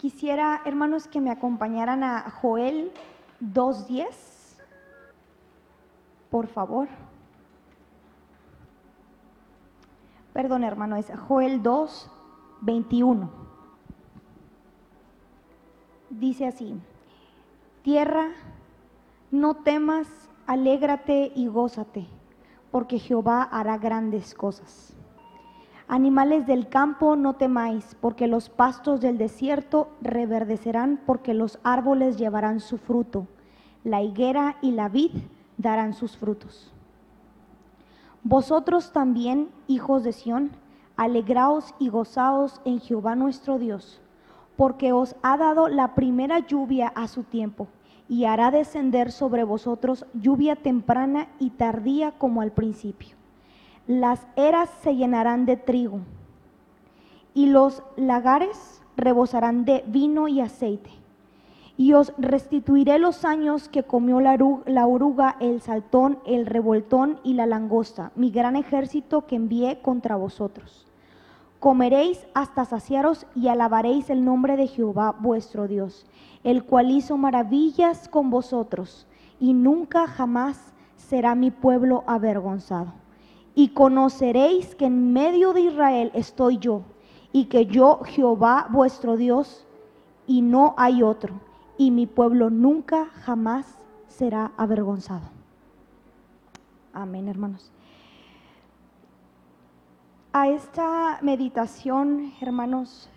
Quisiera, hermanos, que me acompañaran a Joel 2.10, por favor. Perdón, hermano, es Joel 2.21. Dice así, tierra, no temas, alégrate y gózate, porque Jehová hará grandes cosas. Animales del campo, no temáis, porque los pastos del desierto reverdecerán, porque los árboles llevarán su fruto. La higuera y la vid darán sus frutos. Vosotros también, hijos de Sión, alegraos y gozaos en Jehová nuestro Dios, porque os ha dado la primera lluvia a su tiempo, y hará descender sobre vosotros lluvia temprana y tardía como al principio las eras se llenarán de trigo y los lagares rebosarán de vino y aceite. Y os restituiré los años que comió la, oruga, el saltón, el revoltón y la langosta, mi gran ejército que envié contra vosotros. Comeréis hasta saciaros y alabaréis el nombre de Jehová vuestro Dios, el cual hizo maravillas con vosotros, y nunca jamás será mi pueblo avergonzado y conoceréis que en medio de Israel estoy yo, y que yo Jehová vuestro Dios, y no hay otro, y mi pueblo nunca jamás será avergonzado. Amén, hermanos. A esta meditación, hermanos,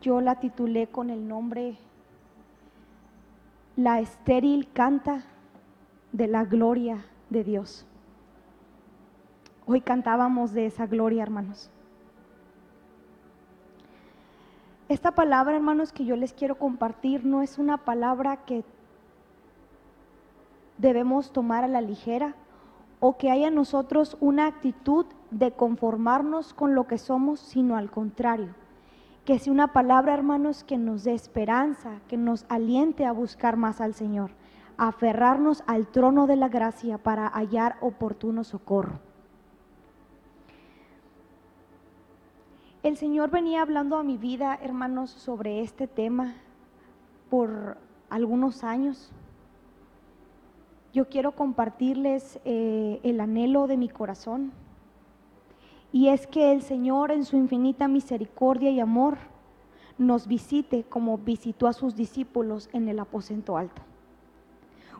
yo la titulé con el nombre La estéril canta de la gloria de Dios. Hoy cantábamos de esa gloria, hermanos. Esta palabra, hermanos, que yo les quiero compartir no es una palabra que debemos tomar a la ligera o que haya en nosotros una actitud de conformarnos con lo que somos, sino al contrario. Que sea una palabra, hermanos, que nos dé esperanza, que nos aliente a buscar más al Señor, a aferrarnos al trono de la gracia para hallar oportuno socorro. El Señor venía hablando a mi vida, hermanos, sobre este tema por algunos años. Yo quiero compartirles eh, el anhelo de mi corazón. Y es que el Señor en su infinita misericordia y amor nos visite como visitó a sus discípulos en el aposento alto.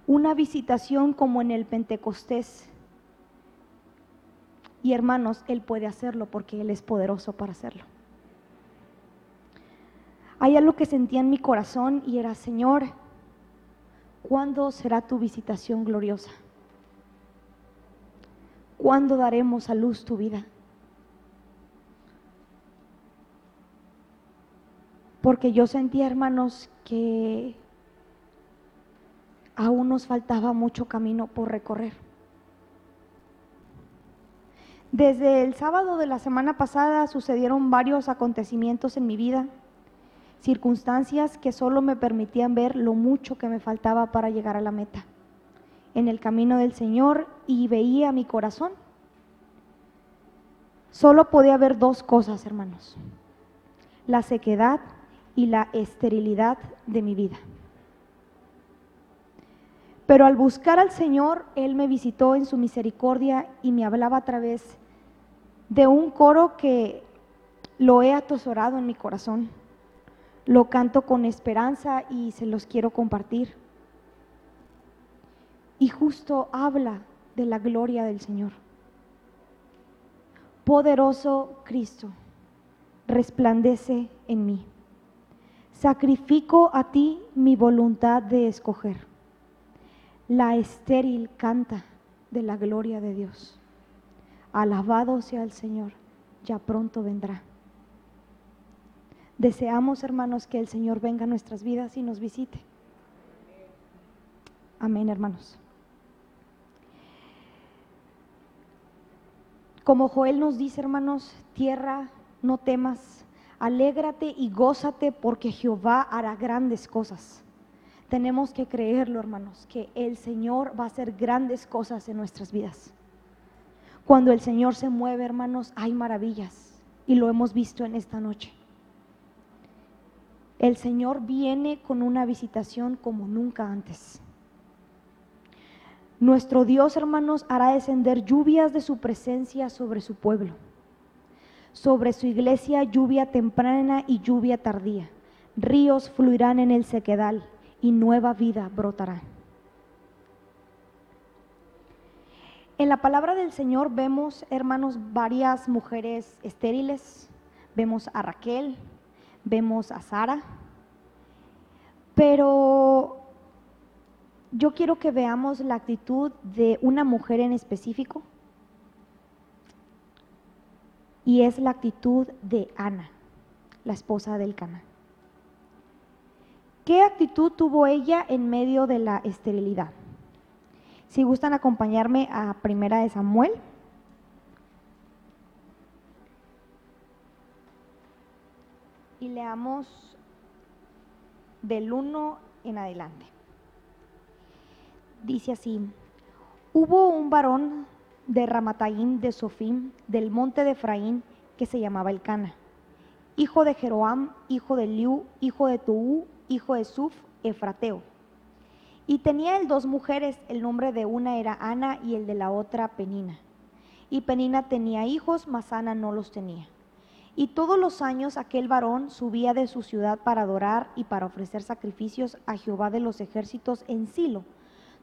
Una visitación como en el Pentecostés y hermanos, Él puede hacerlo porque Él es poderoso para hacerlo. Hay algo que sentía en mi corazón y era, Señor, ¿cuándo será tu visitación gloriosa? ¿Cuándo daremos a luz tu vida? Porque yo sentía, hermanos, que aún nos faltaba mucho camino por recorrer. Desde el sábado de la semana pasada sucedieron varios acontecimientos en mi vida, circunstancias que solo me permitían ver lo mucho que me faltaba para llegar a la meta. En el camino del Señor y veía mi corazón. Solo podía ver dos cosas, hermanos. La sequedad y la esterilidad de mi vida. Pero al buscar al Señor, Él me visitó en su misericordia y me hablaba a través de un coro que lo he atesorado en mi corazón. Lo canto con esperanza y se los quiero compartir. Y justo habla de la gloria del Señor. Poderoso Cristo, resplandece en mí. Sacrifico a ti mi voluntad de escoger. La estéril canta de la gloria de Dios. Alabado sea el Señor, ya pronto vendrá. Deseamos, hermanos, que el Señor venga a nuestras vidas y nos visite. Amén, hermanos. Como Joel nos dice, hermanos, tierra, no temas, alégrate y gózate porque Jehová hará grandes cosas. Tenemos que creerlo, hermanos, que el Señor va a hacer grandes cosas en nuestras vidas. Cuando el Señor se mueve, hermanos, hay maravillas y lo hemos visto en esta noche. el Señor viene con una visitación como nunca antes. Nuestro Dios, hermanos, hará descender lluvias de su presencia sobre su pueblo, sobre su iglesia lluvia temprana y lluvia tardía. Ríos fluirán en el sequedal y nueva vida brotará. En la palabra del Señor vemos, hermanos, varias mujeres estériles. Vemos a Raquel, vemos a Sara. Pero yo quiero que veamos la actitud de una mujer en específico. Y es la actitud de Ana, la esposa del Cana. ¿Qué actitud tuvo ella en medio de la esterilidad? Si gustan acompañarme a Primera de Samuel. Y leamos del 1 en adelante. Dice así, hubo un varón de Ramataín de Sofim, del monte de Efraín, que se llamaba Elcana, hijo de Jeroam, hijo de Liu, hijo de Tuú, hijo de Suf, Efrateo. Y tenía él dos mujeres, el nombre de una era Ana y el de la otra Penina. Y Penina tenía hijos, mas Ana no los tenía. Y todos los años aquel varón subía de su ciudad para adorar y para ofrecer sacrificios a Jehová de los ejércitos en Silo,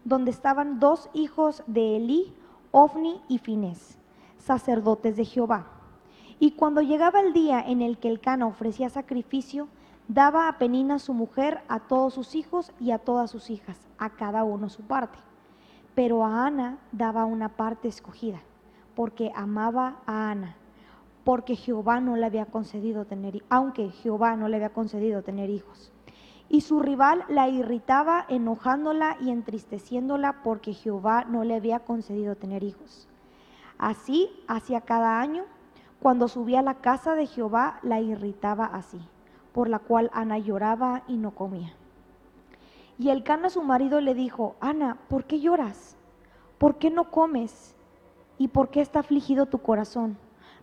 donde estaban dos hijos de Elí, Ofni y Finés, sacerdotes de Jehová. Y cuando llegaba el día en el que el Cana ofrecía sacrificio, daba a Penina su mujer, a todos sus hijos y a todas sus hijas, a cada uno su parte. Pero a Ana daba una parte escogida, porque amaba a Ana, porque Jehová no le había concedido tener, aunque Jehová no le había concedido tener hijos. Y su rival la irritaba, enojándola y entristeciéndola, porque Jehová no le había concedido tener hijos. Así, hacia cada año, cuando subía a la casa de Jehová, la irritaba así por la cual Ana lloraba y no comía. Y el Cana su marido le dijo, Ana, ¿por qué lloras? ¿Por qué no comes? ¿Y por qué está afligido tu corazón?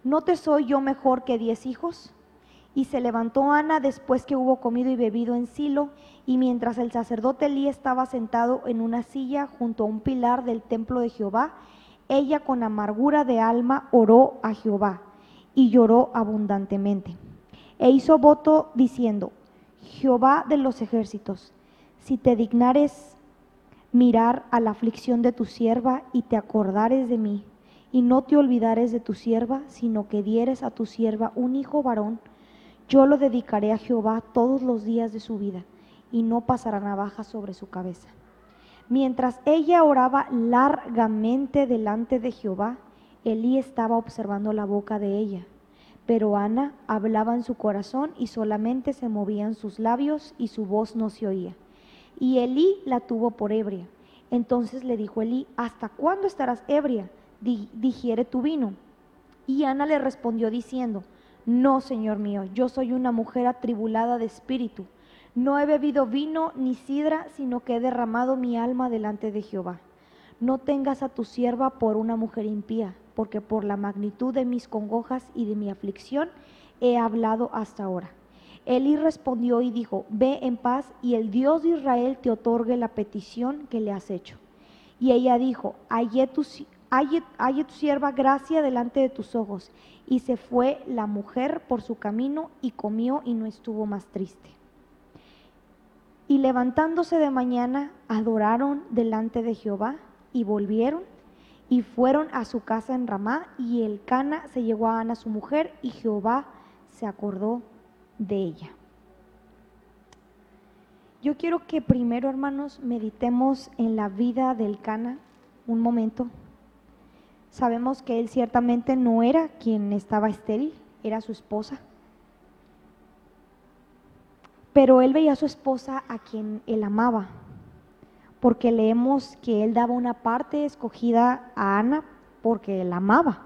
¿No te soy yo mejor que diez hijos? Y se levantó Ana después que hubo comido y bebido en Silo, y mientras el sacerdote Elí estaba sentado en una silla junto a un pilar del templo de Jehová, ella con amargura de alma oró a Jehová y lloró abundantemente e hizo voto diciendo, Jehová de los ejércitos, si te dignares mirar a la aflicción de tu sierva y te acordares de mí, y no te olvidares de tu sierva, sino que dieres a tu sierva un hijo varón, yo lo dedicaré a Jehová todos los días de su vida, y no pasará navaja sobre su cabeza. Mientras ella oraba largamente delante de Jehová, Elí estaba observando la boca de ella. Pero Ana hablaba en su corazón y solamente se movían sus labios y su voz no se oía. Y Elí la tuvo por ebria. Entonces le dijo Elí, ¿hasta cuándo estarás ebria? digiere tu vino. Y Ana le respondió diciendo, No, Señor mío, yo soy una mujer atribulada de espíritu. No he bebido vino ni sidra, sino que he derramado mi alma delante de Jehová. No tengas a tu sierva por una mujer impía porque por la magnitud de mis congojas y de mi aflicción he hablado hasta ahora. Elí respondió y dijo, ve en paz y el Dios de Israel te otorgue la petición que le has hecho. Y ella dijo, hallé tu, tu sierva gracia delante de tus ojos. Y se fue la mujer por su camino y comió y no estuvo más triste. Y levantándose de mañana, adoraron delante de Jehová y volvieron y fueron a su casa en Ramá, y el Cana se llegó a Ana su mujer, y Jehová se acordó de ella. Yo quiero que primero, hermanos, meditemos en la vida del Cana un momento. Sabemos que él ciertamente no era quien estaba estéril, era su esposa. Pero él veía a su esposa a quien él amaba, porque leemos que él daba una parte escogida a Ana porque la amaba.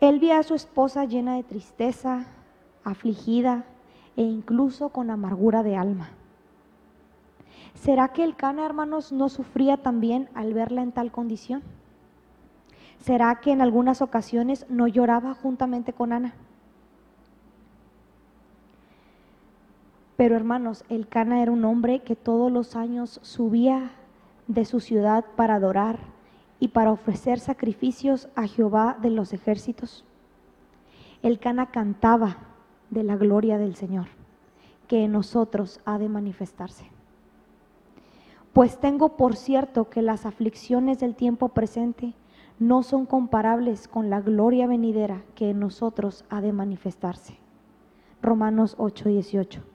Él vio a su esposa llena de tristeza, afligida e incluso con amargura de alma. ¿Será que el Cana, hermanos, no sufría también al verla en tal condición? ¿Será que en algunas ocasiones no lloraba juntamente con Ana? Pero hermanos, el Cana era un hombre que todos los años subía de su ciudad para adorar y para ofrecer sacrificios a Jehová de los ejércitos. El Cana cantaba de la gloria del Señor, que en nosotros ha de manifestarse. Pues tengo por cierto que las aflicciones del tiempo presente no son comparables con la gloria venidera que en nosotros ha de manifestarse. Romanos 8, 18.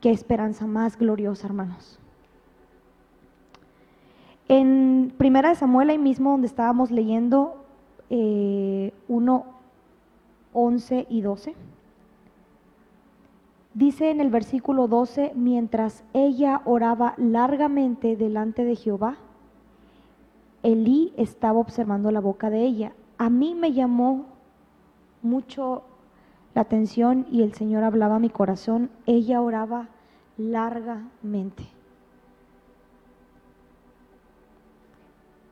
Qué esperanza más gloriosa, hermanos. En Primera de Samuel, ahí mismo donde estábamos leyendo eh, 1, 11 y 12, dice en el versículo 12, mientras ella oraba largamente delante de Jehová, Elí estaba observando la boca de ella. A mí me llamó mucho la atención y el Señor hablaba a mi corazón. Ella oraba largamente.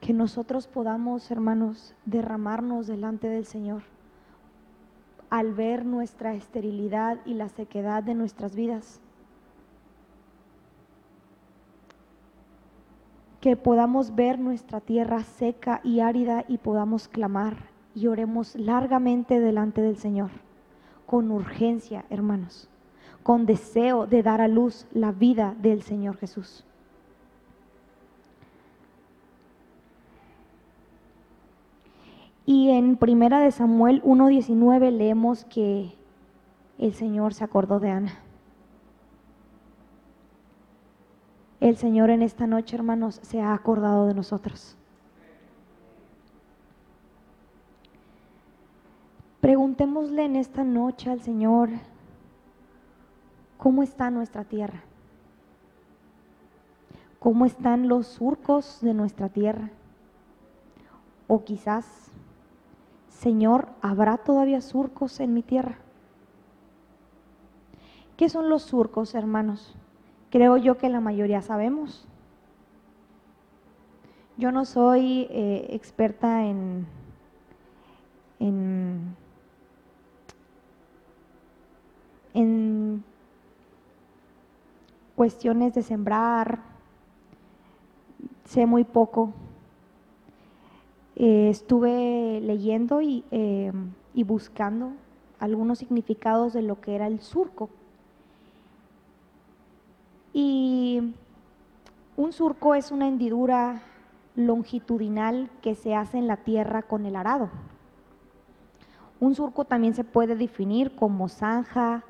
Que nosotros podamos, hermanos, derramarnos delante del Señor al ver nuestra esterilidad y la sequedad de nuestras vidas. Que podamos ver nuestra tierra seca y árida y podamos clamar y oremos largamente delante del Señor, con urgencia, hermanos con deseo de dar a luz la vida del Señor Jesús. Y en Primera de Samuel 1:19 leemos que el Señor se acordó de Ana. El Señor en esta noche, hermanos, se ha acordado de nosotros. Preguntémosle en esta noche al Señor, ¿Cómo está nuestra tierra? ¿Cómo están los surcos de nuestra tierra? O quizás, Señor, ¿habrá todavía surcos en mi tierra? ¿Qué son los surcos, hermanos? Creo yo que la mayoría sabemos. Yo no soy eh, experta en, en, en cuestiones de sembrar, sé muy poco. Eh, estuve leyendo y, eh, y buscando algunos significados de lo que era el surco. Y un surco es una hendidura longitudinal que se hace en la tierra con el arado. Un surco también se puede definir como zanja,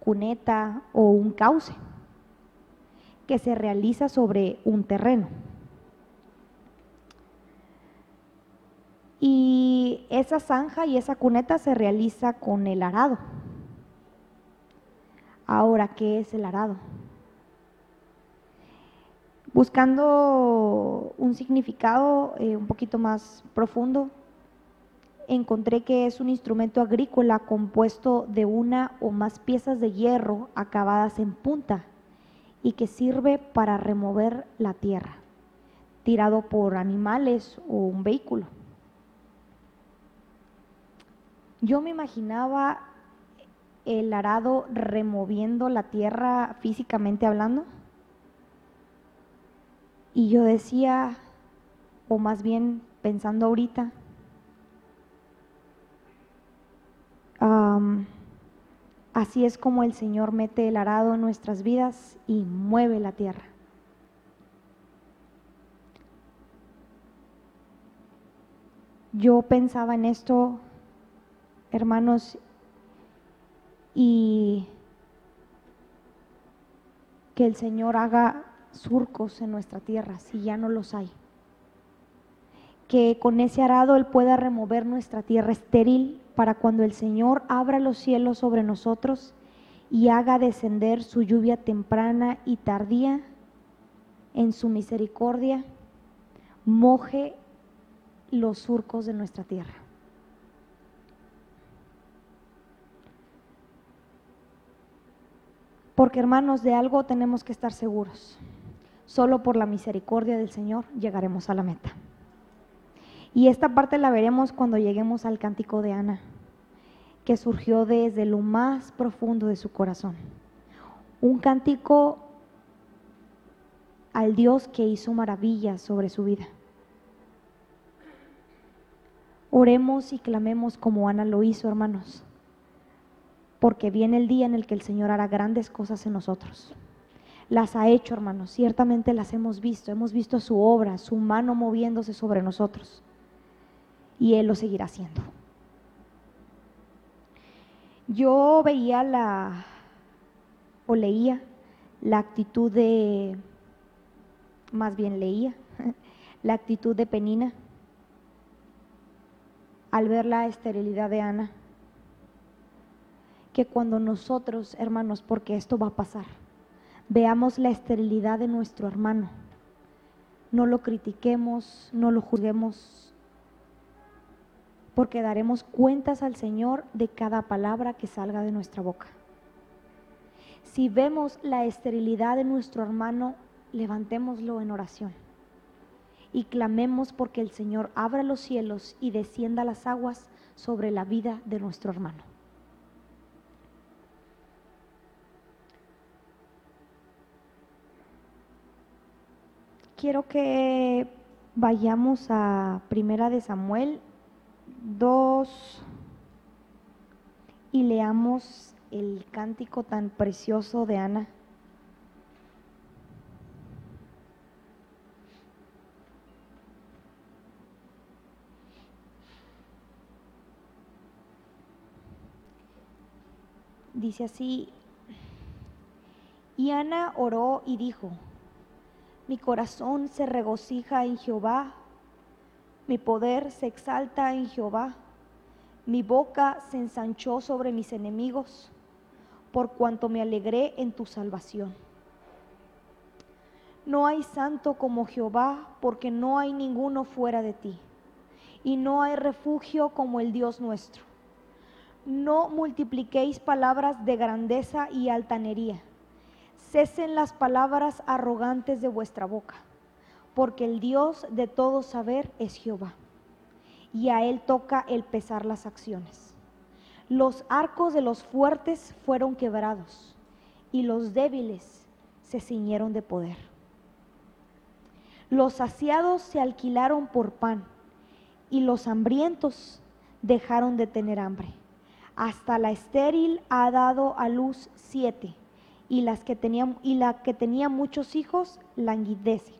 cuneta o un cauce que se realiza sobre un terreno. Y esa zanja y esa cuneta se realiza con el arado. Ahora, ¿qué es el arado? Buscando un significado eh, un poquito más profundo, encontré que es un instrumento agrícola compuesto de una o más piezas de hierro acabadas en punta y que sirve para remover la tierra, tirado por animales o un vehículo. Yo me imaginaba el arado removiendo la tierra físicamente hablando. Y yo decía, o más bien pensando ahorita, Así es como el Señor mete el arado en nuestras vidas y mueve la tierra. Yo pensaba en esto, hermanos, y que el Señor haga surcos en nuestra tierra si ya no los hay. Que con ese arado Él pueda remover nuestra tierra estéril para cuando el Señor abra los cielos sobre nosotros y haga descender su lluvia temprana y tardía en su misericordia, moje los surcos de nuestra tierra. Porque hermanos, de algo tenemos que estar seguros. Solo por la misericordia del Señor llegaremos a la meta. Y esta parte la veremos cuando lleguemos al cántico de Ana, que surgió desde lo más profundo de su corazón. un cántico al Dios que hizo maravillas sobre su vida. Oremos y clamemos como Ana lo hizo, hermanos, porque viene el día en el que el Señor hará grandes cosas en nosotros. Las ha hecho, hermanos, ciertamente las hemos visto, hemos visto su obra, su mano moviéndose sobre nosotros, y Él lo seguirá haciendo. Yo veía la, o leía la actitud de, más bien leía, la actitud de Penina al ver la esterilidad de Ana, que cuando nosotros, hermanos, porque esto va a pasar, veamos la esterilidad de nuestro hermano, no lo critiquemos, no lo juzguemos, porque daremos cuentas al Señor de cada palabra que salga de nuestra boca. Si vemos la esterilidad de nuestro hermano, levantémoslo en oración y clamemos porque el Señor abra los cielos y descienda las aguas sobre la vida de nuestro hermano. Quiero que vayamos a Primera de Samuel 2 y leamos el cántico tan precioso de Ana. Dice así, y Ana oró y dijo, mi corazón se regocija en Jehová, mi poder se exalta en Jehová, mi boca se ensanchó sobre mis enemigos, por cuanto me alegré en tu salvación. No hay santo como Jehová, porque no hay ninguno fuera de ti, y no hay refugio como el Dios nuestro no multipliquéis palabras de grandeza y altanería. Cesen las palabras arrogantes de vuestra boca, porque el Dios de todo saber es Jehová, y a él toca el pesar las acciones. Los arcos de los fuertes fueron quebrados, y los débiles se ciñeron de poder. Los saciados se alquilaron por pan, y los hambrientos dejaron de tener hambre hasta la estéril ha dado a luz siete, y, las que tenía, y la que tenía muchos hijos languidece.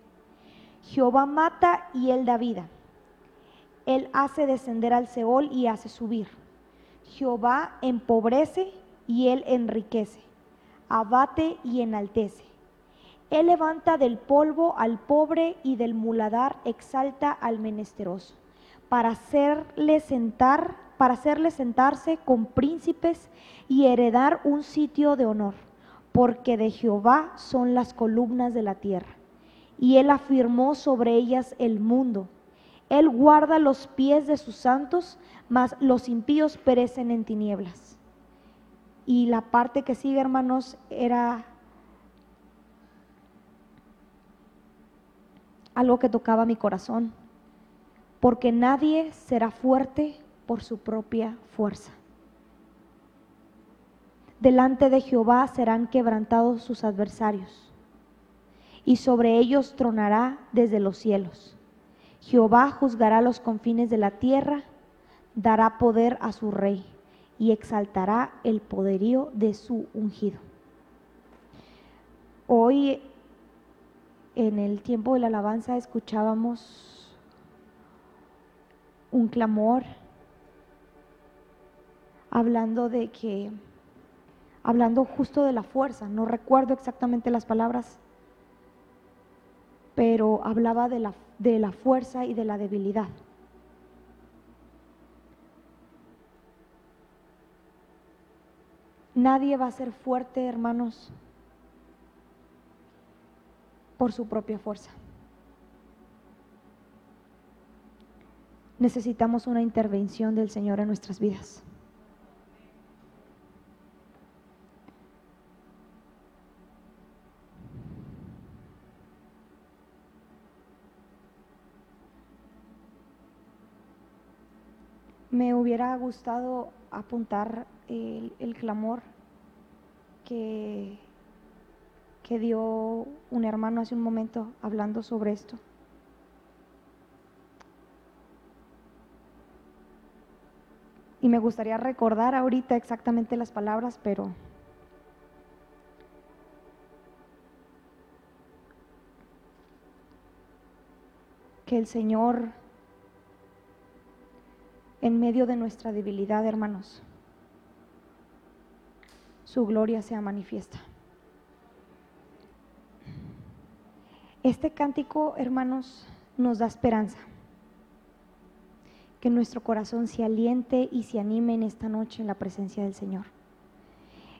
Jehová mata y él da vida. Él hace descender al Seol y hace subir. Jehová empobrece y él enriquece. Abate y enaltece. Él levanta del polvo al pobre y del muladar exalta al menesteroso, para hacerle sentar para hacerle sentarse con príncipes y heredar un sitio de honor, porque de Jehová son las columnas de la tierra, y él afirmó sobre ellas el mundo. Él guarda los pies de sus santos, mas los impíos perecen en tinieblas. Y la parte que sigue, hermanos, era algo que tocaba mi corazón, porque nadie será fuerte por su propia fuerza. Delante de Jehová serán quebrantados sus adversarios, y sobre ellos tronará desde los cielos. Jehová juzgará los confines de la tierra, dará poder a su rey, y exaltará el poderío de su ungido. Hoy, en el tiempo de la alabanza, escuchábamos un clamor hablando de que, hablando justo de la fuerza, no recuerdo exactamente las palabras, pero hablaba de la, de la fuerza y de la debilidad. Nadie va a ser fuerte, hermanos, por su propia fuerza. Necesitamos una intervención del Señor en nuestras vidas. Me hubiera gustado apuntar el, clamor que que dio un hermano hace un momento hablando sobre esto. Y me gustaría recordar ahorita exactamente las palabras, pero que el Señor, en medio de nuestra debilidad, hermanos, su gloria sea manifiesta. Este cántico, hermanos, nos da esperanza. Que nuestro corazón se aliente y se anime en esta noche en la presencia del Señor.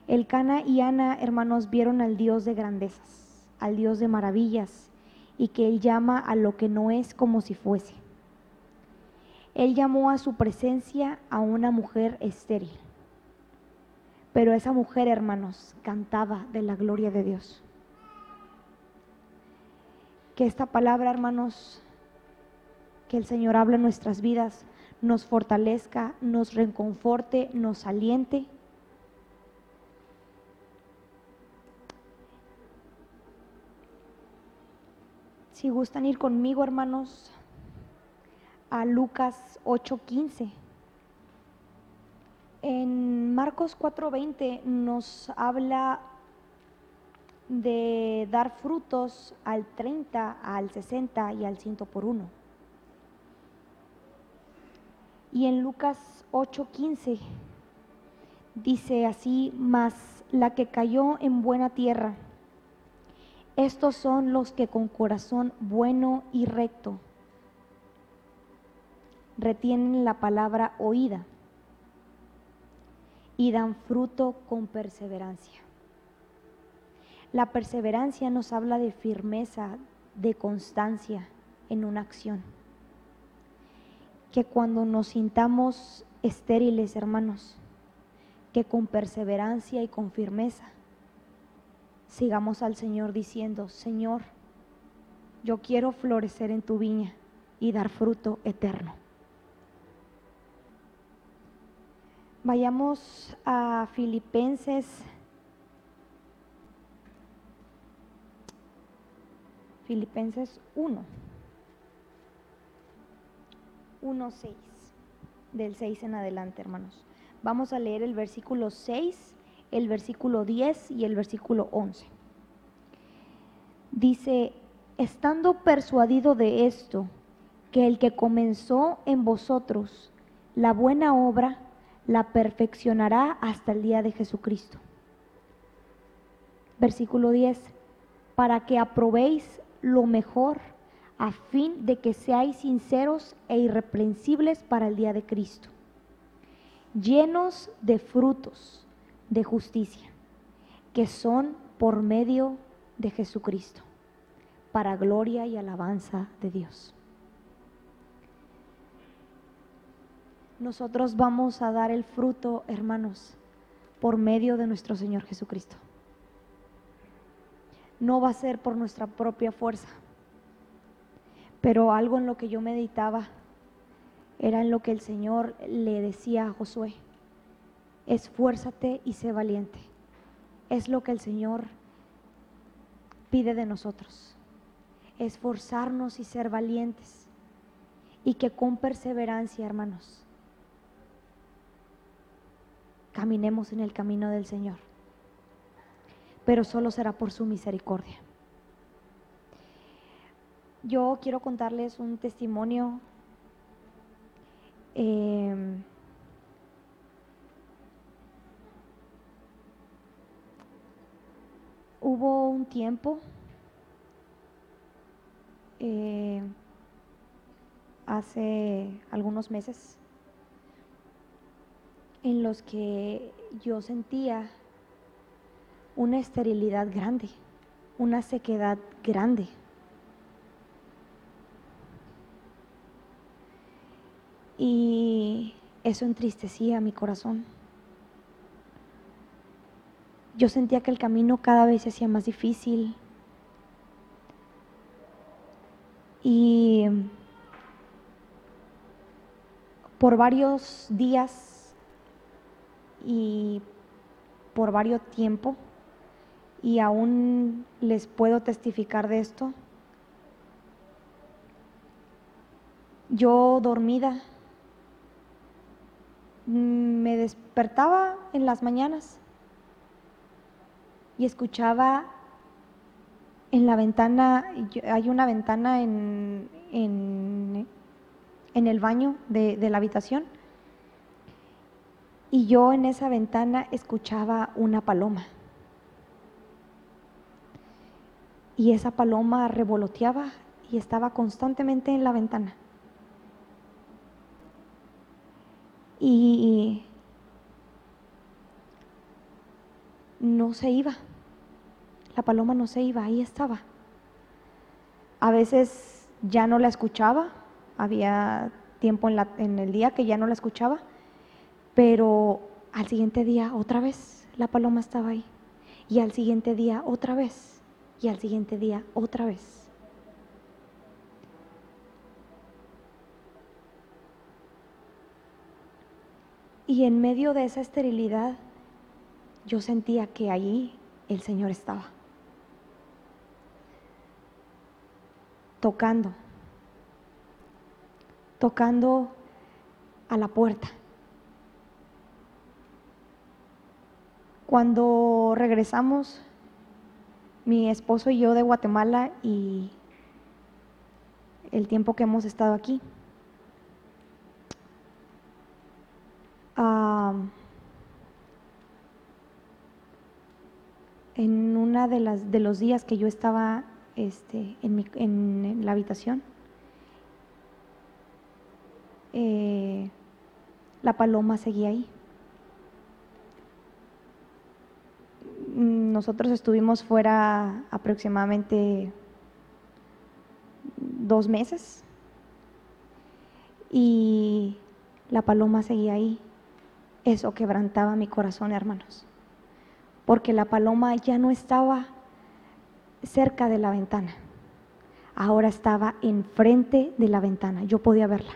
El Cana y Ana, hermanos, vieron al Dios de grandezas, al Dios de maravillas, y que Él llama a lo que no es como si fuese. Él llamó a su presencia a una mujer estéril. Pero esa mujer, hermanos, cantaba de la gloria de Dios. Que esta palabra, hermanos, que el Señor habla en nuestras vidas, nos fortalezca, nos reconforte, nos aliente. Si gustan ir conmigo, hermanos, a Lucas 8:15. En Marcos 4:20 nos habla de dar frutos al 30, al 60 y al 100 por uno. Y en Lucas 8:15 dice así, mas la que cayó en buena tierra, estos son los que con corazón bueno y recto retienen la palabra oída y dan fruto con perseverancia. La perseverancia nos habla de firmeza, de constancia en una acción. Que cuando nos sintamos estériles, hermanos, que con perseverancia y con firmeza sigamos al Señor diciendo, Señor, yo quiero florecer en tu viña y dar fruto eterno. Vayamos a Filipenses Filipenses 1, 1, 6, del 6 en adelante, hermanos. Vamos a leer el versículo 6, el versículo 10 y el versículo 11. Dice, estando persuadido de esto, que el que comenzó en vosotros la buena obra, la perfeccionará hasta el día de Jesucristo. Versículo 10, para que aprobéis lo mejor a fin de que seáis sinceros e irreprensibles para el día de Cristo, llenos de frutos de justicia, que son por medio de Jesucristo, para gloria y alabanza de Dios. Nosotros vamos a dar el fruto, hermanos, por medio de nuestro Señor Jesucristo no va a ser por nuestra propia fuerza. Pero algo en lo que yo meditaba era en lo que el Señor le decía a Josué, esfuérzate y sé valiente. Es lo que el Señor pide de nosotros, esforzarnos y ser valientes. Y que con perseverancia, hermanos, caminemos en el camino del Señor pero solo será por su misericordia. Yo quiero contarles un testimonio. Em, hubo un tiempo eh, hace algunos meses en los que yo sentía una esterilidad grande, una sequedad grande. Y eso entristecía mi corazón. Yo sentía que el camino cada vez se hacía más difícil. Y por varios días y por varios tiempos y aún les puedo testificar de esto. Yo dormida me despertaba en las mañanas y escuchaba en la ventana, hay una ventana en, en, el baño de, de la habitación, y yo en esa ventana escuchaba una paloma. Y esa paloma revoloteaba y estaba constantemente en la ventana. Y no se iba. La paloma no se iba, ahí estaba. A veces ya no la escuchaba, había tiempo en, en el día que ya no la escuchaba, pero al siguiente día otra vez la paloma estaba ahí. Y al siguiente día otra vez. Y al siguiente día otra vez. Y en medio de esa esterilidad, yo sentía que allí el Señor estaba. Tocando. Tocando a la puerta. Cuando regresamos, mi esposo y yo de Guatemala y el tiempo que hemos estado aquí, en una de las de los días que yo estaba este, en, la habitación, eh, la paloma seguía ahí. Nosotros estuvimos fuera aproximadamente dos meses y la paloma seguía ahí. Eso quebrantaba mi corazón, hermanos, porque la paloma ya no estaba cerca de la ventana, ahora estaba enfrente de la ventana, yo podía verla.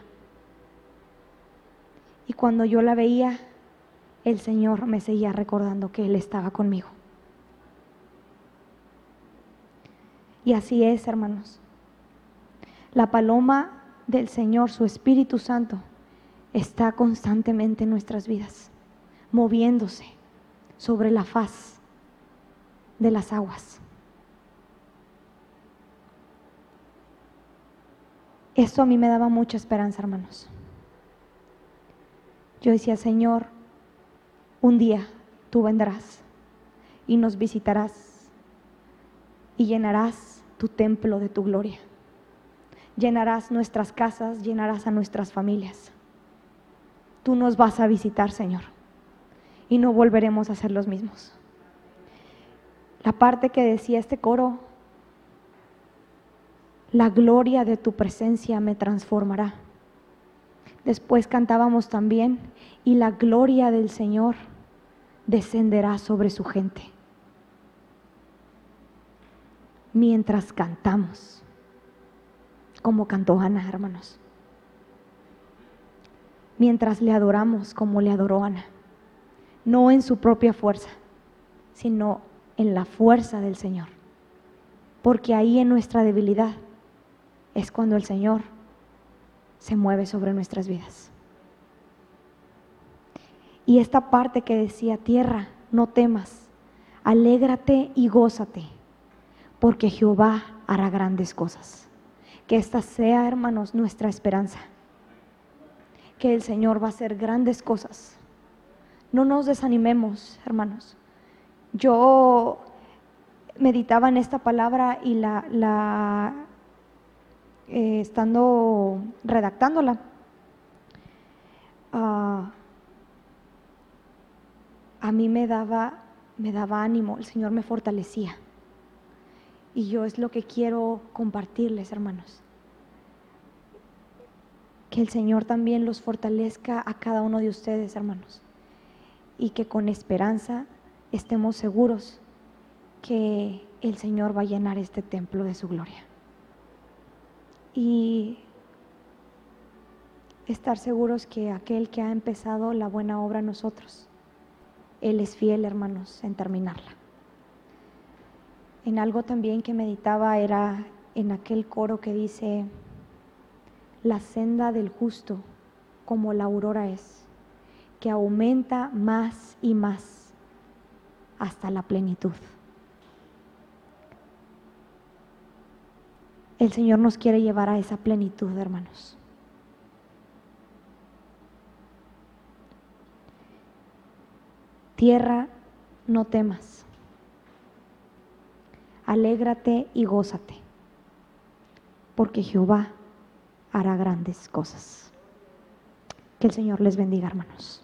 Y cuando yo la veía, el Señor me seguía recordando que Él estaba conmigo. Y así es, hermanos. La paloma del Señor, su Espíritu Santo, está constantemente en nuestras vidas, moviéndose sobre la faz de las aguas. Esto a mí me daba mucha esperanza, hermanos. Yo decía, Señor, un día tú vendrás y nos visitarás y llenarás tu templo de tu gloria. Llenarás nuestras casas, llenarás a nuestras familias. Tú nos vas a visitar, Señor, y no volveremos a ser los mismos. La parte que decía este coro, la gloria de tu presencia me transformará. Después cantábamos también, y la gloria del Señor descenderá sobre su gente. Mientras cantamos, como cantó Ana, hermanos. Mientras le adoramos como le adoró Ana, no en su propia fuerza, sino en la fuerza del Señor. Porque ahí en nuestra debilidad es cuando el Señor se mueve sobre nuestras vidas. Y esta parte que decía, tierra, no temas, alégrate y gózate porque Jehová hará grandes cosas. Que esta sea, hermanos, nuestra esperanza. Que el Señor va a hacer grandes cosas. No nos desanimemos, hermanos. Yo meditaba en esta palabra y la, eh, estando redactándola, ah, a mí me daba, me daba ánimo, el Señor me fortalecía. Y yo es lo que quiero compartirles, hermanos. Que el Señor también los fortalezca a cada uno de ustedes, hermanos. Y que con esperanza estemos seguros que el Señor va a llenar este templo de su gloria. Y estar seguros que aquel que ha empezado la buena obra en nosotros, Él es fiel, hermanos, en terminarla. En algo también que meditaba era en aquel coro que dice, la senda del justo como la aurora es, que aumenta más y más hasta la plenitud. El Señor nos quiere llevar a esa plenitud, hermanos. Tierra, no temas. Alégrate y gózate, porque Jehová hará grandes cosas. Que el Señor les bendiga, hermanos.